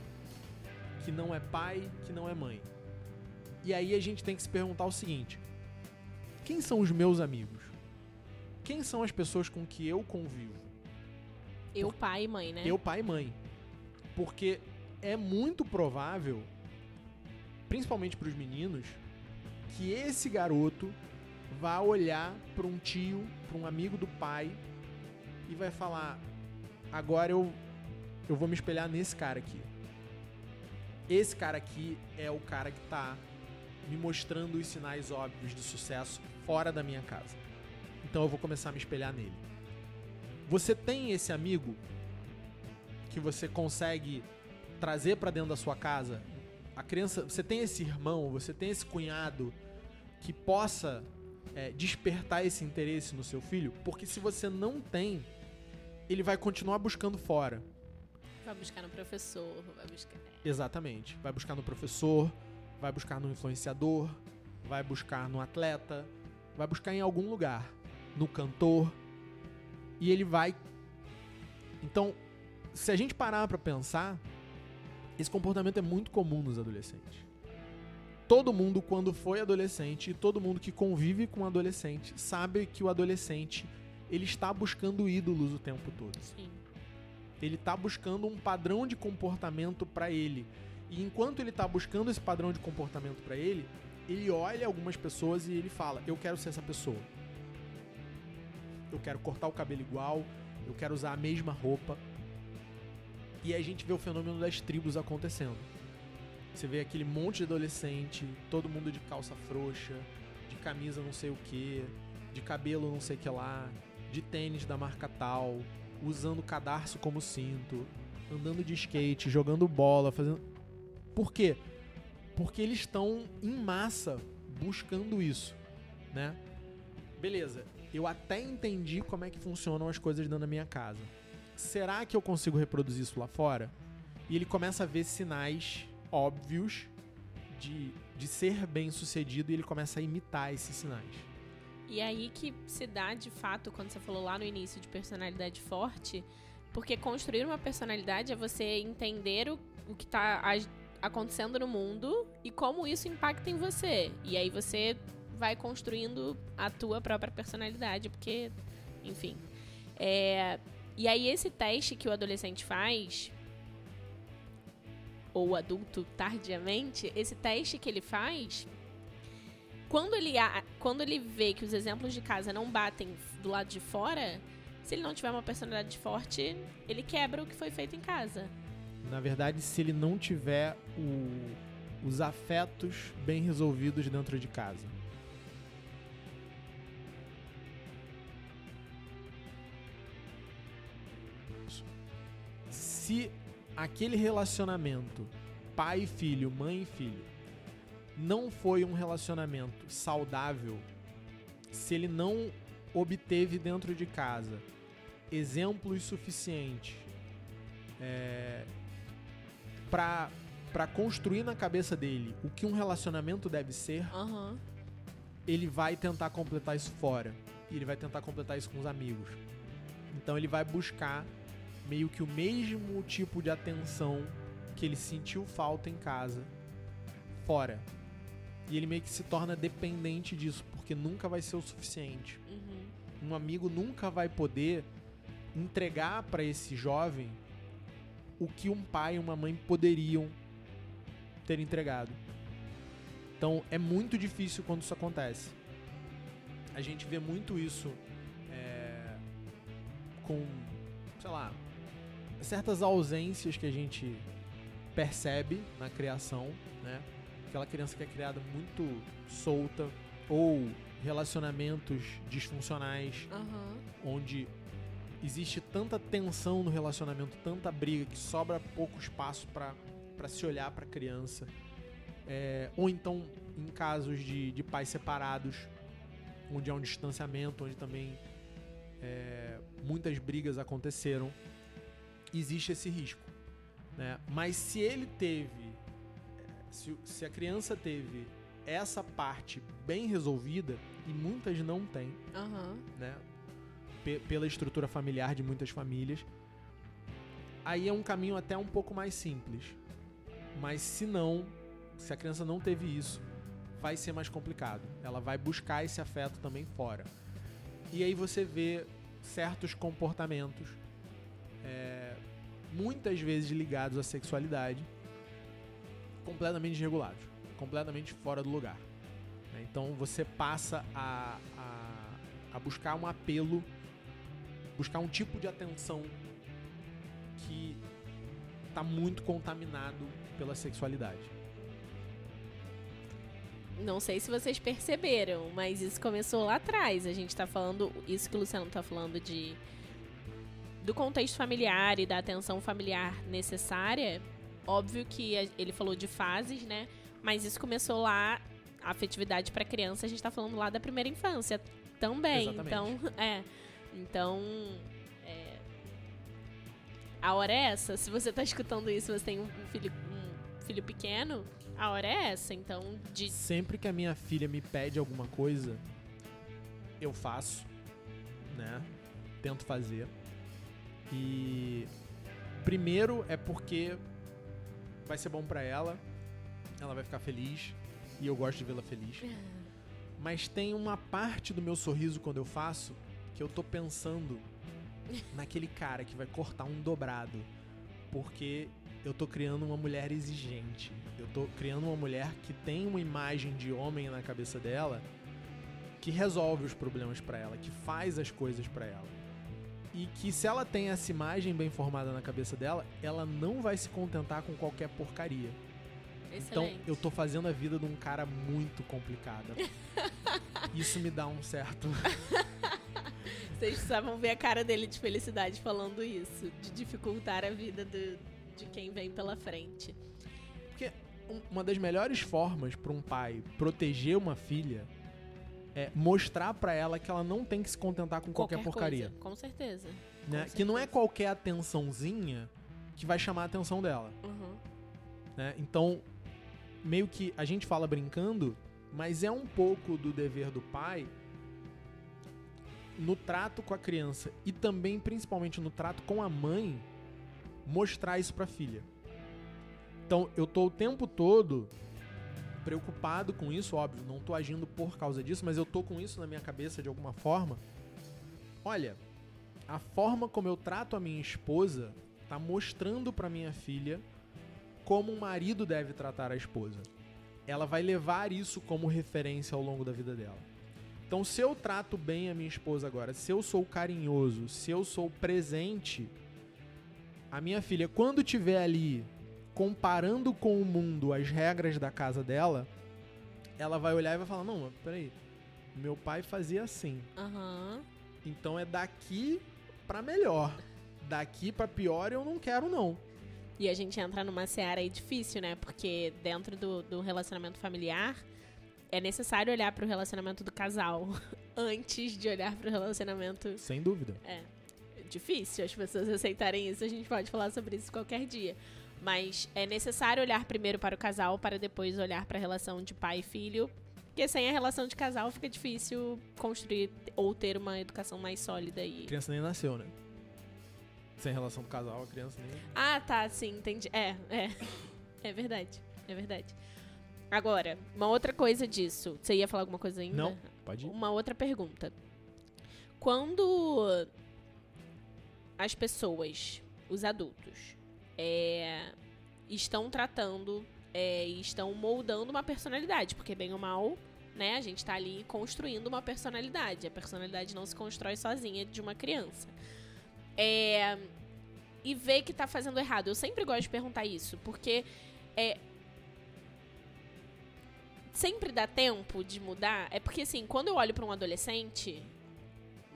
S1: Que não é pai, que não é mãe. E aí a gente tem que se perguntar o seguinte: quem são os meus amigos? Quem são as pessoas com que eu convivo?
S2: Eu, pai e mãe, né?
S1: Eu, pai e mãe. Porque é muito provável, principalmente para os meninos, que esse garoto vá olhar para um tio, para um amigo do pai e vai falar: agora eu, eu vou me espelhar nesse cara aqui. Esse cara aqui é o cara que tá me mostrando os sinais óbvios de sucesso fora da minha casa. Então eu vou começar a me espelhar nele. Você tem esse amigo que você consegue trazer para dentro da sua casa? A criança, você tem esse irmão, você tem esse cunhado que possa é, despertar esse interesse no seu filho, porque se você não tem, ele vai continuar buscando fora.
S2: Vai buscar no professor, vai buscar.
S1: Exatamente. Vai buscar no professor, vai buscar no influenciador, vai buscar no atleta, vai buscar em algum lugar, no cantor, e ele vai. Então, se a gente parar para pensar, esse comportamento é muito comum nos adolescentes. Todo mundo, quando foi adolescente, e todo mundo que convive com um adolescente, sabe que o adolescente ele está buscando ídolos o tempo todo.
S2: Sim.
S1: Ele está buscando um padrão de comportamento para ele. E enquanto ele está buscando esse padrão de comportamento para ele, ele olha algumas pessoas e ele fala: Eu quero ser essa pessoa. Eu quero cortar o cabelo igual, eu quero usar a mesma roupa. E aí a gente vê o fenômeno das tribos acontecendo. Você vê aquele monte de adolescente, todo mundo de calça frouxa, de camisa não sei o que, de cabelo não sei o que lá, de tênis da marca tal, usando cadarço como cinto, andando de skate, jogando bola, fazendo. Por quê? Porque eles estão em massa buscando isso, né? Beleza, eu até entendi como é que funcionam as coisas dentro da minha casa. Será que eu consigo reproduzir isso lá fora? E ele começa a ver sinais óbvios de, de ser bem sucedido e ele começa a imitar esses sinais.
S2: E aí que se dá, de fato, quando você falou lá no início de personalidade forte, porque construir uma personalidade é você entender o, o que está acontecendo no mundo e como isso impacta em você. E aí você vai construindo a tua própria personalidade, porque, enfim. É, e aí esse teste que o adolescente faz, ou adulto tardiamente, esse teste que ele faz, quando ele, quando ele vê que os exemplos de casa não batem do lado de fora, se ele não tiver uma personalidade forte, ele quebra o que foi feito em casa.
S1: Na verdade, se ele não tiver o, os afetos bem resolvidos dentro de casa. Se aquele relacionamento pai e filho, mãe e filho, não foi um relacionamento saudável, se ele não obteve dentro de casa exemplos suficientes é, para para construir na cabeça dele o que um relacionamento deve ser,
S2: uhum.
S1: ele vai tentar completar isso fora. E ele vai tentar completar isso com os amigos. Então ele vai buscar meio que o mesmo tipo de atenção que ele sentiu falta em casa fora. E ele meio que se torna dependente disso, porque nunca vai ser o suficiente.
S2: Uhum.
S1: Um amigo nunca vai poder entregar para esse jovem o que um pai e uma mãe poderiam ter entregado. Então é muito difícil quando isso acontece. A gente vê muito isso é, com, sei lá, certas ausências que a gente percebe na criação, né? Aquela criança que é criada muito solta ou relacionamentos disfuncionais,
S2: uhum.
S1: onde existe tanta tensão no relacionamento, tanta briga que sobra pouco espaço para se olhar para a criança. É, ou então em casos de, de pais separados, onde há um distanciamento, onde também é, muitas brigas aconteceram, existe esse risco. Né? Mas se ele teve, se, se a criança teve essa parte bem resolvida, e muitas não têm,
S2: uhum.
S1: né? pela estrutura familiar de muitas famílias, aí é um caminho até um pouco mais simples. Mas se não, se a criança não teve isso, vai ser mais complicado. Ela vai buscar esse afeto também fora. E aí você vê certos comportamentos, é, muitas vezes ligados à sexualidade, completamente desregulados, completamente fora do lugar. Então você passa a, a, a buscar um apelo buscar um tipo de atenção que está muito contaminado pela sexualidade.
S2: Não sei se vocês perceberam, mas isso começou lá atrás. A gente está falando, isso que o Luciano está falando de do contexto familiar e da atenção familiar necessária. Óbvio que ele falou de fases, né? Mas isso começou lá afetividade para criança, a gente tá falando lá da primeira infância também.
S1: Exatamente.
S2: Então, [laughs] é. Então, é, a hora é essa. Se você tá escutando isso, você tem um filho, um filho pequeno, a hora é essa. Então, de
S1: Sempre que a minha filha me pede alguma coisa, eu faço, né? Tento fazer. E primeiro é porque vai ser bom pra ela, ela vai ficar feliz e eu gosto de vê-la feliz. [laughs] Mas tem uma parte do meu sorriso quando eu faço que eu tô pensando naquele cara que vai cortar um dobrado, porque eu tô criando uma mulher exigente. Eu tô criando uma mulher que tem uma imagem de homem na cabeça dela que resolve os problemas pra ela, que faz as coisas pra ela. E que se ela tem essa imagem bem formada na cabeça dela, ela não vai se contentar com qualquer porcaria. Então
S2: excelente.
S1: eu tô fazendo a vida de um cara muito complicada. [laughs] Isso me dá um certo. [laughs]
S2: Vocês precisavam ver a cara dele de felicidade falando isso, de dificultar a vida do- de quem vem pela frente.
S1: Porque um- uma das melhores formas pra um pai proteger uma filha é mostrar pra ela que ela não tem que se contentar com qualquer, porcaria.
S2: coisa, com certeza.
S1: né?
S2: com
S1: Que não é
S2: certeza.
S1: qualquer atençãozinha que vai chamar a atenção dela.
S2: Uhum.
S1: né? Então, meio que a gente fala brincando, mas é um pouco do dever do pai no trato com a criança e também, principalmente, no trato com a mãe, mostrar isso pra filha. Então, eu tô o tempo todo preocupado com isso, óbvio, não tô agindo por causa disso, mas eu tô com isso na minha cabeça de alguma forma. Olha, a forma como eu trato a minha esposa tá mostrando pra minha filha como um marido deve tratar a esposa. Ela vai levar isso como referência ao longo da vida dela. Então, se eu trato bem a minha esposa agora, se eu sou carinhoso, se eu sou presente, a minha filha, quando tiver ali comparando com o mundo as regras da casa dela, ela vai olhar e vai falar: Não, mas peraí, meu pai fazia assim.
S2: Aham.
S1: Então é daqui pra melhor. Daqui pra pior eu não quero, não.
S2: E a gente entra numa seara aí difícil, né? Porque dentro do, do relacionamento familiar, é necessário olhar pro relacionamento do casal [laughs] antes de olhar pro relacionamento.
S1: Sem dúvida.
S2: É difícil as pessoas aceitarem isso. A gente pode falar sobre isso qualquer dia. Mas é necessário olhar primeiro para o casal para depois olhar para a relação de pai e filho. Porque sem a relação de casal fica difícil construir ou ter uma educação mais sólida
S1: A
S2: e.
S1: criança nem nasceu, né? Sem relação do casal, a criança nem.
S2: Ah, tá, sim, entendi. É, é. É verdade. É verdade. Agora, uma outra coisa disso. Você ia falar alguma coisa ainda?
S1: Não, pode ir.
S2: Uma outra pergunta. Quando as pessoas, os adultos, é, estão tratando é, estão moldando uma personalidade, porque bem ou mal, né, a gente tá ali construindo uma personalidade. A personalidade não se constrói sozinha de uma criança. É, e vê que tá fazendo errado. Eu sempre gosto de perguntar isso, porque é, sempre dá tempo de mudar. É porque, assim, quando eu olho pra um adolescente,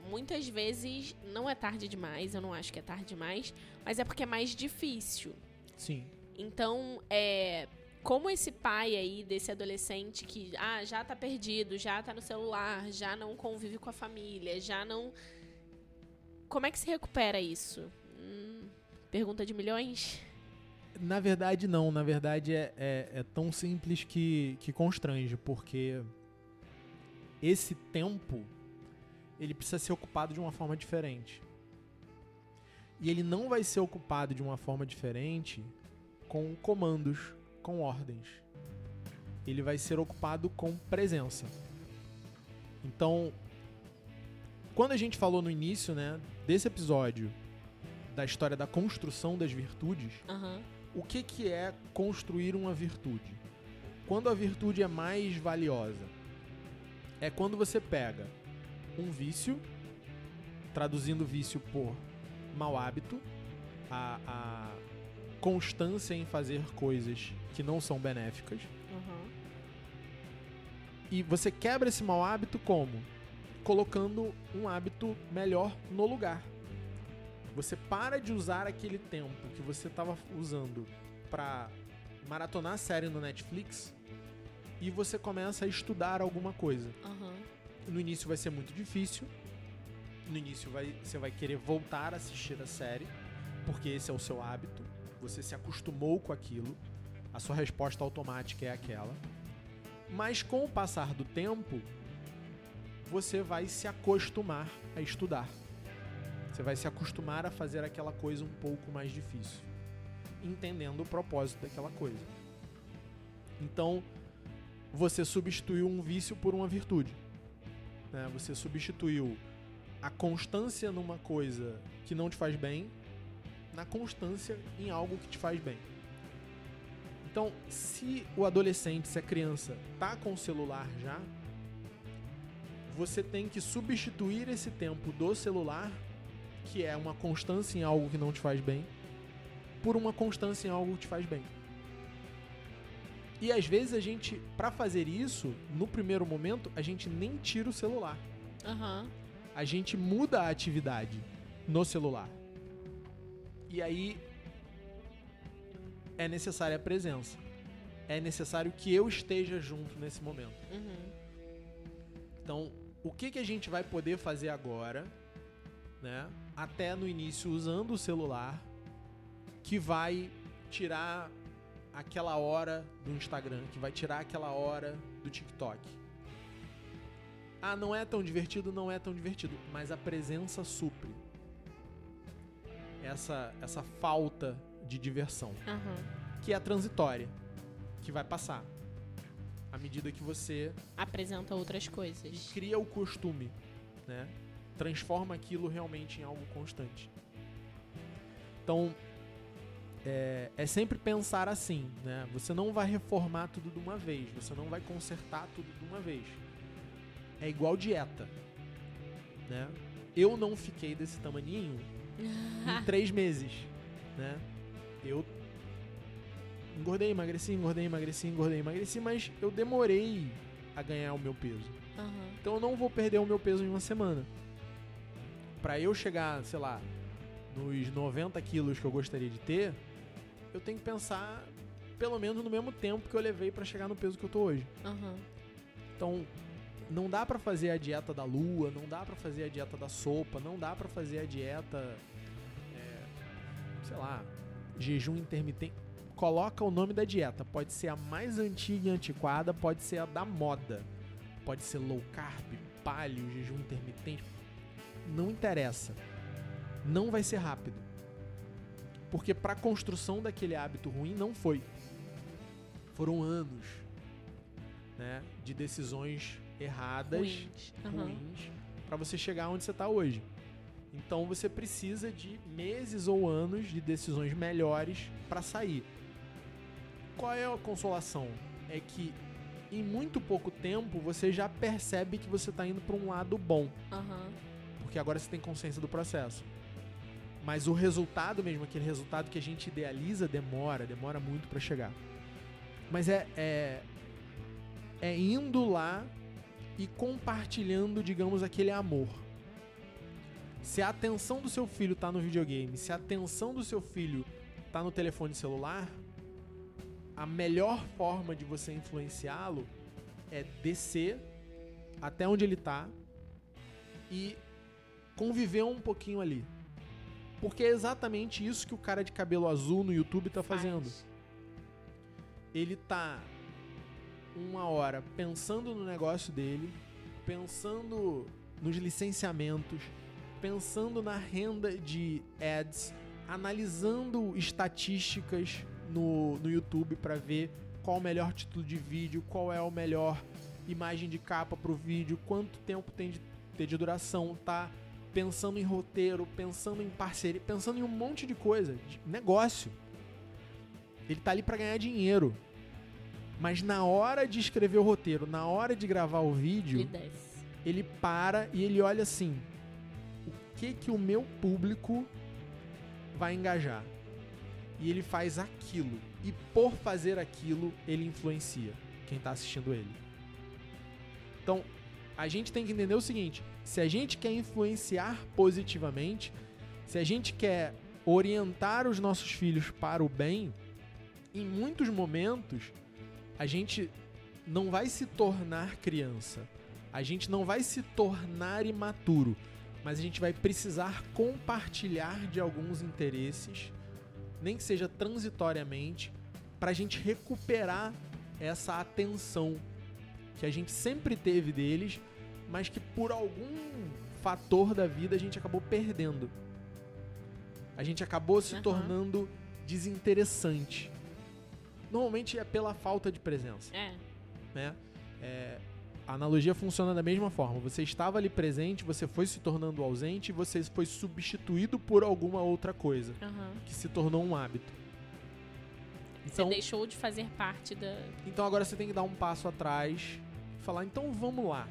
S2: muitas vezes não é tarde demais, eu não acho que é tarde demais, mas é porque é mais difícil.
S1: Sim.
S2: Então, é. Como esse pai aí desse adolescente que ah, já tá perdido, já tá no celular, já não convive com a família, já não. Como é que se recupera isso? Hum, pergunta de milhões?
S1: Na verdade, não. Na verdade, é, é, é tão simples que, que constrange, porque esse tempo ele precisa ser ocupado de uma forma diferente. E ele não vai ser ocupado de uma forma diferente com comandos, com ordens. Ele vai ser ocupado com presença. Então, quando a gente falou no início, né, desse episódio da história da construção das virtudes,
S2: Aham.
S1: o que, que é construir uma virtude? Quando a virtude é mais valiosa? É quando você pega um vício, traduzindo vício por mau hábito, a, a constância em fazer coisas que não são benéficas,
S2: Aham.
S1: e você quebra esse mau hábito como? Colocando um hábito melhor no lugar. Você para de usar aquele tempo que você estava usando para maratonar a série no Netflix e você começa a estudar alguma coisa.
S2: Aham.
S1: No início vai ser muito difícil. No início vai, você vai querer voltar a assistir a série, porque esse é o seu hábito. Você se acostumou com aquilo. A sua resposta automática é aquela. Mas com o passar do tempo, você vai se acostumar a estudar. Você vai se acostumar a fazer aquela coisa um pouco mais difícil, entendendo o propósito daquela coisa. Então, você substituiu um vício por uma virtude. Né? Você substituiu a constância numa coisa que não te faz bem na constância em algo que te faz bem. Então, se o adolescente, se a criança tá com o celular já, você tem que substituir esse tempo do celular, que é uma constância em algo que não te faz bem, por uma constância em algo que te faz bem. E às vezes a gente, pra fazer isso, no primeiro momento, a gente nem tira o celular.
S2: Aham.
S1: A gente muda a atividade no celular. E aí é necessária a presença. É necessário que eu esteja junto nesse momento.
S2: Uhum.
S1: Então, o que, que a gente vai poder fazer agora, né? Até no início usando o celular, que vai tirar aquela hora do Instagram, que vai tirar aquela hora do TikTok. Ah, não é tão divertido, não é tão divertido, mas a presença supre essa essa falta de diversão,
S2: Aham.
S1: que é transitória, que vai passar à medida que você
S2: Apresenta outras coisas.
S1: cria o costume, né? Transforma aquilo realmente em algo constante. Então, é, é sempre pensar assim, né? Você não vai reformar tudo de uma vez, você não vai consertar tudo de uma vez. É igual dieta, né? Eu não fiquei desse tamaninho [laughs] em três meses, né? Eu engordei, emagreci, engordei, emagreci, engordei, emagreci, mas eu demorei a ganhar o meu peso.
S2: Aham.
S1: Então eu não vou perder o meu peso em uma semana. Pra eu chegar, sei lá, nos 90 quilos que eu gostaria de ter, eu tenho que pensar pelo menos no mesmo tempo que eu levei pra chegar no peso que eu tô hoje.
S2: Aham.
S1: Então, não dá pra fazer a dieta da lua, não dá pra fazer a dieta da sopa, não dá pra fazer a dieta, é, sei lá, jejum intermitente. Coloca o nome da dieta. Pode ser a mais antiga e antiquada, pode ser a da moda. Pode ser low carb, paleo, jejum intermitente. Não interessa. Não vai ser rápido. Porque pra construção daquele hábito ruim não foi. Foram anos, né, de decisões erradas
S2: Ruins.
S1: Ruins para você chegar onde você está hoje. Então você precisa de meses ou anos de decisões melhores para sair. Qual é a consolação? É que em muito pouco tempo você já percebe que você está indo para um lado bom,
S2: Aham.
S1: porque agora você tem consciência do processo. Mas o resultado mesmo, aquele resultado que a gente idealiza, demora, demora muito para chegar. Mas é, é é indo lá e compartilhando, digamos, aquele amor. Se a atenção do seu filho tá no videogame, se a atenção do seu filho tá no telefone celular, a melhor forma de você influenciá-lo é descer até onde ele tá e conviver um pouquinho ali. Porque é exatamente isso que o cara de cabelo azul no YouTube tá fazendo
S2: Faz.
S1: ele tá uma hora pensando no negócio dele, pensando nos licenciamentos, pensando na renda de ads, analisando estatísticas no, no YouTube para ver qual o melhor título de vídeo, qual é o melhor imagem de capa pro vídeo, quanto tempo tem de, ter de duração, tá pensando em roteiro, pensando em parceria, pensando em um monte de coisa, de negócio. Ele tá ali para ganhar dinheiro. Mas na hora de escrever o roteiro, na hora de gravar o vídeo,
S2: Ele
S1: para e ele olha assim: o que que o meu público vai engajar? E ele faz aquilo. E por fazer aquilo, ele influencia quem tá assistindo ele. Então, a gente tem que entender o seguinte: se a gente quer influenciar positivamente, se a gente quer orientar os nossos filhos para o bem, em muitos momentos a gente não vai se tornar criança. A gente não vai se tornar imaturo, mas a gente vai precisar compartilhar de alguns interesses, nem que seja transitoriamente, para a gente recuperar essa atenção que a gente sempre teve deles, mas que por algum fator da vida a gente acabou perdendo. A gente acabou se
S2: Aham.
S1: tornando desinteressante. Normalmente é pela falta de presença
S2: É.
S1: né? É, a analogia funciona da mesma forma. Você estava ali presente, você foi se tornando ausente e você foi substituído por alguma outra coisa
S2: aham.
S1: que se tornou um hábito.
S2: Você
S1: Então,
S2: deixou de fazer parte da.
S1: então agora você tem que dar um passo atrás e falar: então vamos lá.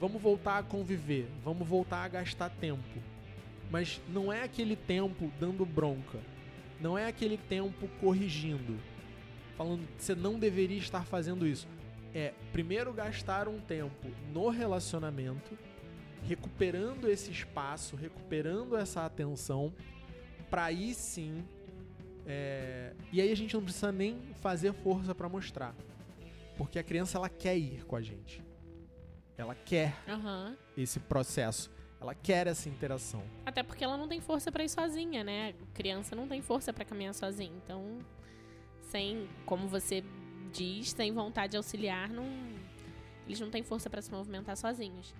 S1: Vamos voltar a conviver, vamos voltar a gastar tempo. Mas não é aquele tempo dando bronca. Não é aquele tempo corrigindo. Falando que você não deveria estar fazendo isso. É primeiro gastar um tempo no relacionamento, recuperando esse espaço, recuperando essa atenção, para aí sim. é, E aí a gente não precisa nem fazer força para mostrar. Porque a criança ela quer ir com a gente. Ela quer
S2: Aham.
S1: esse processo. Ela quer essa interação.
S2: Até porque ela não tem força pra ir sozinha, né? Criança não tem força pra caminhar sozinha. Então, sem, como você diz, sem vontade de auxiliar, não, eles não têm força pra se movimentar sozinhos.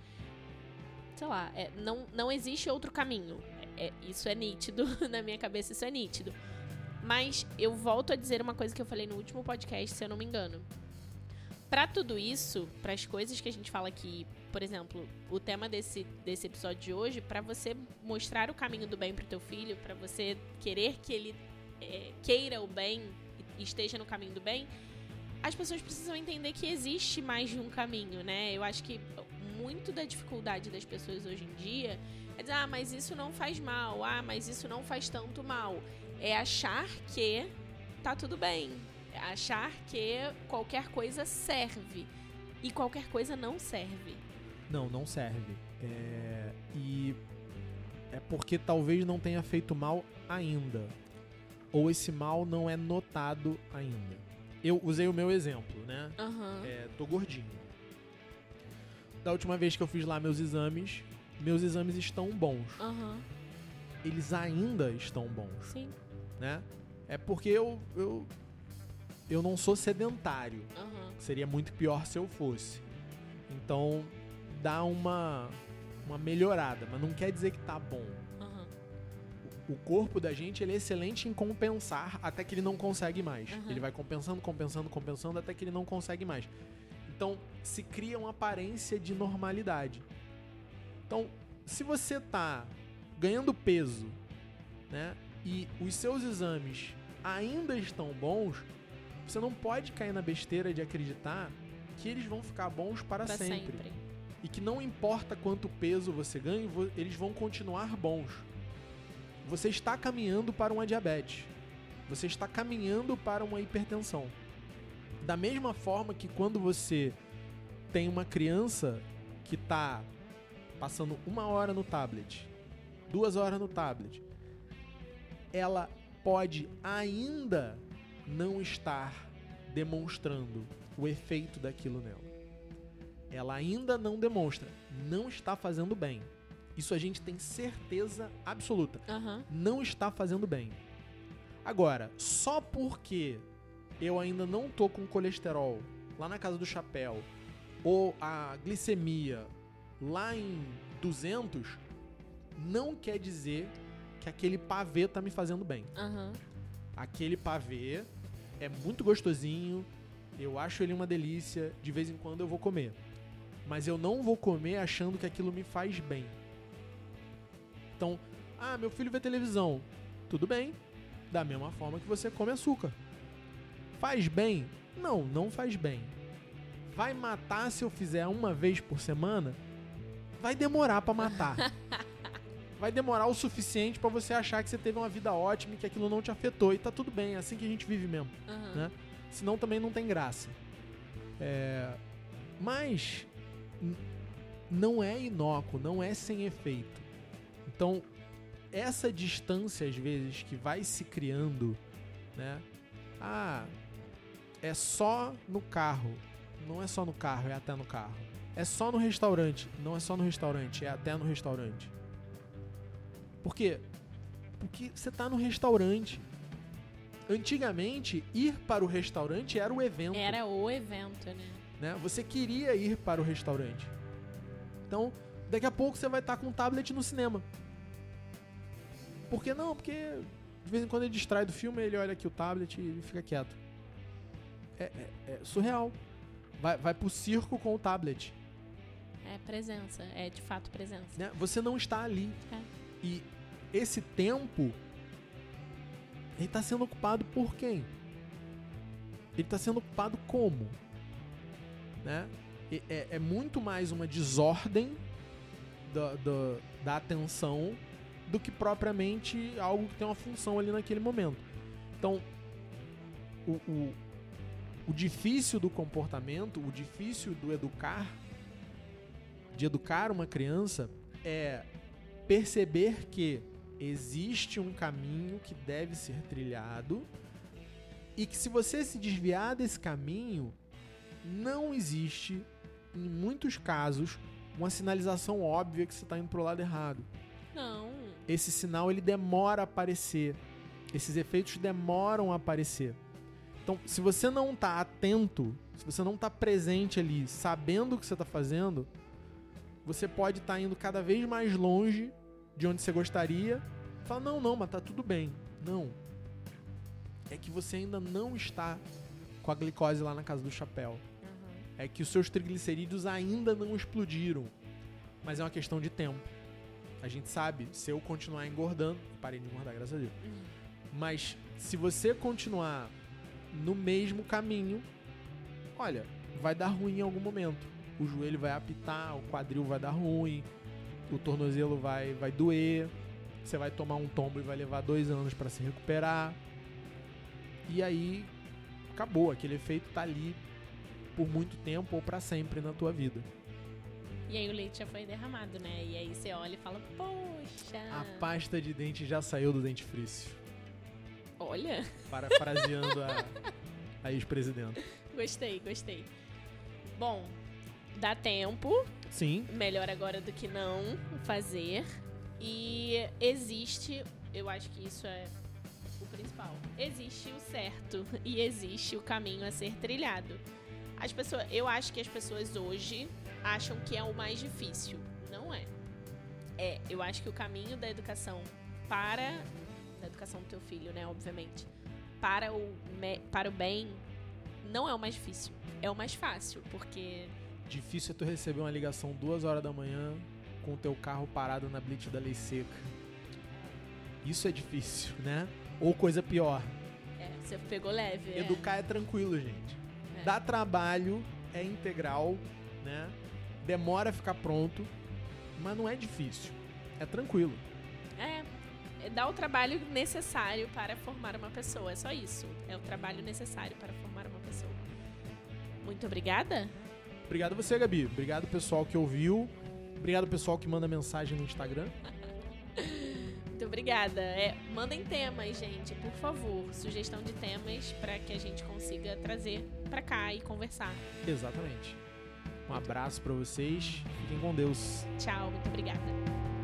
S2: Sei lá, é, não, não existe outro caminho. É- é- isso é nítido, [laughs] na minha cabeça isso é nítido. Mas eu volto a dizer uma coisa que eu falei no último podcast, se eu não me engano. Pra tudo isso, para as coisas que a gente fala aqui, por exemplo, o tema desse, desse episódio de hoje, pra você mostrar o caminho do bem pro teu filho, pra você querer que ele é, queira o bem e esteja no caminho do bem, as pessoas precisam entender que existe mais de um caminho, né? Eu acho que muito da dificuldade das pessoas hoje em dia é dizer, ah, mas isso não faz mal, ah, mas isso não faz tanto mal. É achar que tá tudo bem. Achar que qualquer coisa serve. E qualquer coisa não serve.
S1: Não, não serve. É, E é porque talvez não tenha feito mal ainda. Ou esse mal não é notado ainda. Eu usei o meu exemplo, né?
S2: Aham.
S1: É, tô gordinho. Da última vez que eu fiz lá meus exames, meus exames estão bons.
S2: Aham.
S1: Eles ainda estão bons,
S2: Sim.
S1: né? É porque eu, eu, eu não sou sedentário.
S2: Aham.
S1: Seria muito pior se eu fosse. Então, dá uma, uma melhorada, mas não quer dizer que tá bom.
S2: Aham.
S1: O corpo da gente ele é excelente em compensar até que ele não consegue mais.
S2: Uhum.
S1: Ele vai compensando, compensando, compensando até que ele não consegue mais. Então, se cria uma aparência de normalidade. Então, se você tá ganhando peso, né, e os seus exames ainda estão bons, você não pode cair na besteira de acreditar que eles vão ficar bons para
S2: Pra
S1: sempre.
S2: sempre.
S1: E que não importa quanto peso você ganhe, eles vão continuar bons. Você está caminhando para uma diabetes. Você está caminhando para uma hipertensão. Da mesma forma que quando você tem uma criança que está passando uma hora no tablet, duas horas no tablet, ela pode ainda não estar demonstrando o efeito daquilo nela ela ainda não demonstra, não está fazendo bem. Isso a gente tem certeza absoluta.
S2: Aham.
S1: Não está fazendo bem. Agora, só porque eu ainda não tô com colesterol lá na casa do chapéu ou a glicemia lá em 200, não quer dizer que aquele pavê tá me fazendo bem.
S2: Aham.
S1: Aquele pavê é muito gostosinho, eu acho ele uma delícia, de vez em quando eu vou comer. Mas eu não vou comer achando que aquilo me faz bem. Então, ah, meu filho vê televisão. Tudo bem. Da mesma forma que você come açúcar. Faz bem? Não, não faz bem. Vai matar se eu fizer uma vez por semana? Vai demorar pra matar. [laughs] Vai demorar o suficiente pra você achar que você teve uma vida ótima e que aquilo não te afetou. E tá tudo bem, é assim que a gente vive mesmo
S2: Aham.
S1: né? Senão também não tem graça. É, Mas não é inócuo, não é sem efeito. Então, essa distância, às vezes, que vai se criando, né? Ah, é só no carro. Não é só no carro, é até no carro. É só no restaurante. Não é só no restaurante, é até no restaurante. Por quê? Porque você tá no restaurante. Antigamente, ir para o restaurante era o evento.
S2: Era o evento, né?
S1: né? Você queria ir para o restaurante. Então, daqui a pouco você vai estar com um tablet no cinema. Por que não? Porque de vez em quando ele distrai do filme, ele olha aqui o tablet e fica quieto. É, é, é surreal. Vai, vai pro circo com o tablet.
S2: É presença, é de fato presença.
S1: Né? Você não está ali.
S2: É.
S1: E esse tempo ele está sendo ocupado por quem? Ele está sendo ocupado como? Né? É, é, muito mais uma desordem da, da, da atenção do que propriamente algo que tem uma função ali naquele momento. Então, o, o, o difícil do comportamento, o difícil do educar, de educar uma criança, é perceber que existe um caminho que deve ser trilhado e que se você se desviar desse caminho, não existe, em muitos casos, uma sinalização óbvia que você está indo pro lado errado.
S2: Não.
S1: Esse sinal ele demora a aparecer. Esses efeitos demoram a aparecer. Então, se você não está atento, se você não está presente ali, sabendo o que você está fazendo, você pode estar tá indo cada vez mais longe de onde você gostaria. Fala, não, não, mas tá tudo bem. Não. É que você ainda não está com a glicose lá na casa do chapéu. Uhum. É que os seus triglicerídeos ainda não explodiram. Mas é uma questão de tempo. A gente sabe, se eu continuar engordando, parei de engordar, graças a Deus. Uhum. Mas se você continuar no mesmo caminho, olha, vai dar ruim em algum momento. O joelho vai apitar, o quadril vai dar ruim, o tornozelo vai, vai doer, você vai tomar um tombo e vai levar dois anos para se recuperar. E aí acabou, aquele efeito tá ali por muito tempo ou para sempre na tua vida.
S2: E aí o leite já foi derramado, né? E aí você olha e fala, poxa.
S1: A pasta de dente já saiu do dentifrício.
S2: Olha.
S1: Parafraseando [laughs] a, a ex-presidenta.
S2: Gostei, gostei. Bom, dá tempo.
S1: Sim.
S2: Melhor agora do que não fazer. E existe, eu acho que isso é o principal. Existe o certo e existe o caminho a ser trilhado. As pessoas, eu acho que as pessoas hoje acham que é o mais difícil. Não é. É, eu acho que o caminho da educação para da educação do teu filho, né, obviamente, para o para o bem não é o mais difícil, é o mais fácil, porque
S1: Difícil é tu receber uma ligação duas horas da manhã com o teu carro parado na blitz da lei seca. Isso é difícil, né? Ou coisa pior.
S2: É, você pegou leve.
S1: É. Educar é, é tranquilo, gente. É. Dá trabalho, é integral, né? Demora a ficar pronto, mas não é difícil. É tranquilo.
S2: É, é dá o trabalho necessário para formar uma pessoa. É só isso. É o trabalho necessário para formar uma pessoa. Muito obrigada.
S1: Obrigado a você, Gabi. Obrigado pessoal que ouviu. Obrigado pessoal que manda mensagem no Instagram.
S2: Muito obrigada. É, mandem temas, gente, por favor. Sugestão de temas para que a gente consiga trazer para cá e conversar.
S1: Exatamente. Um abraço para vocês. Fiquem com Deus.
S2: Tchau, muito obrigada.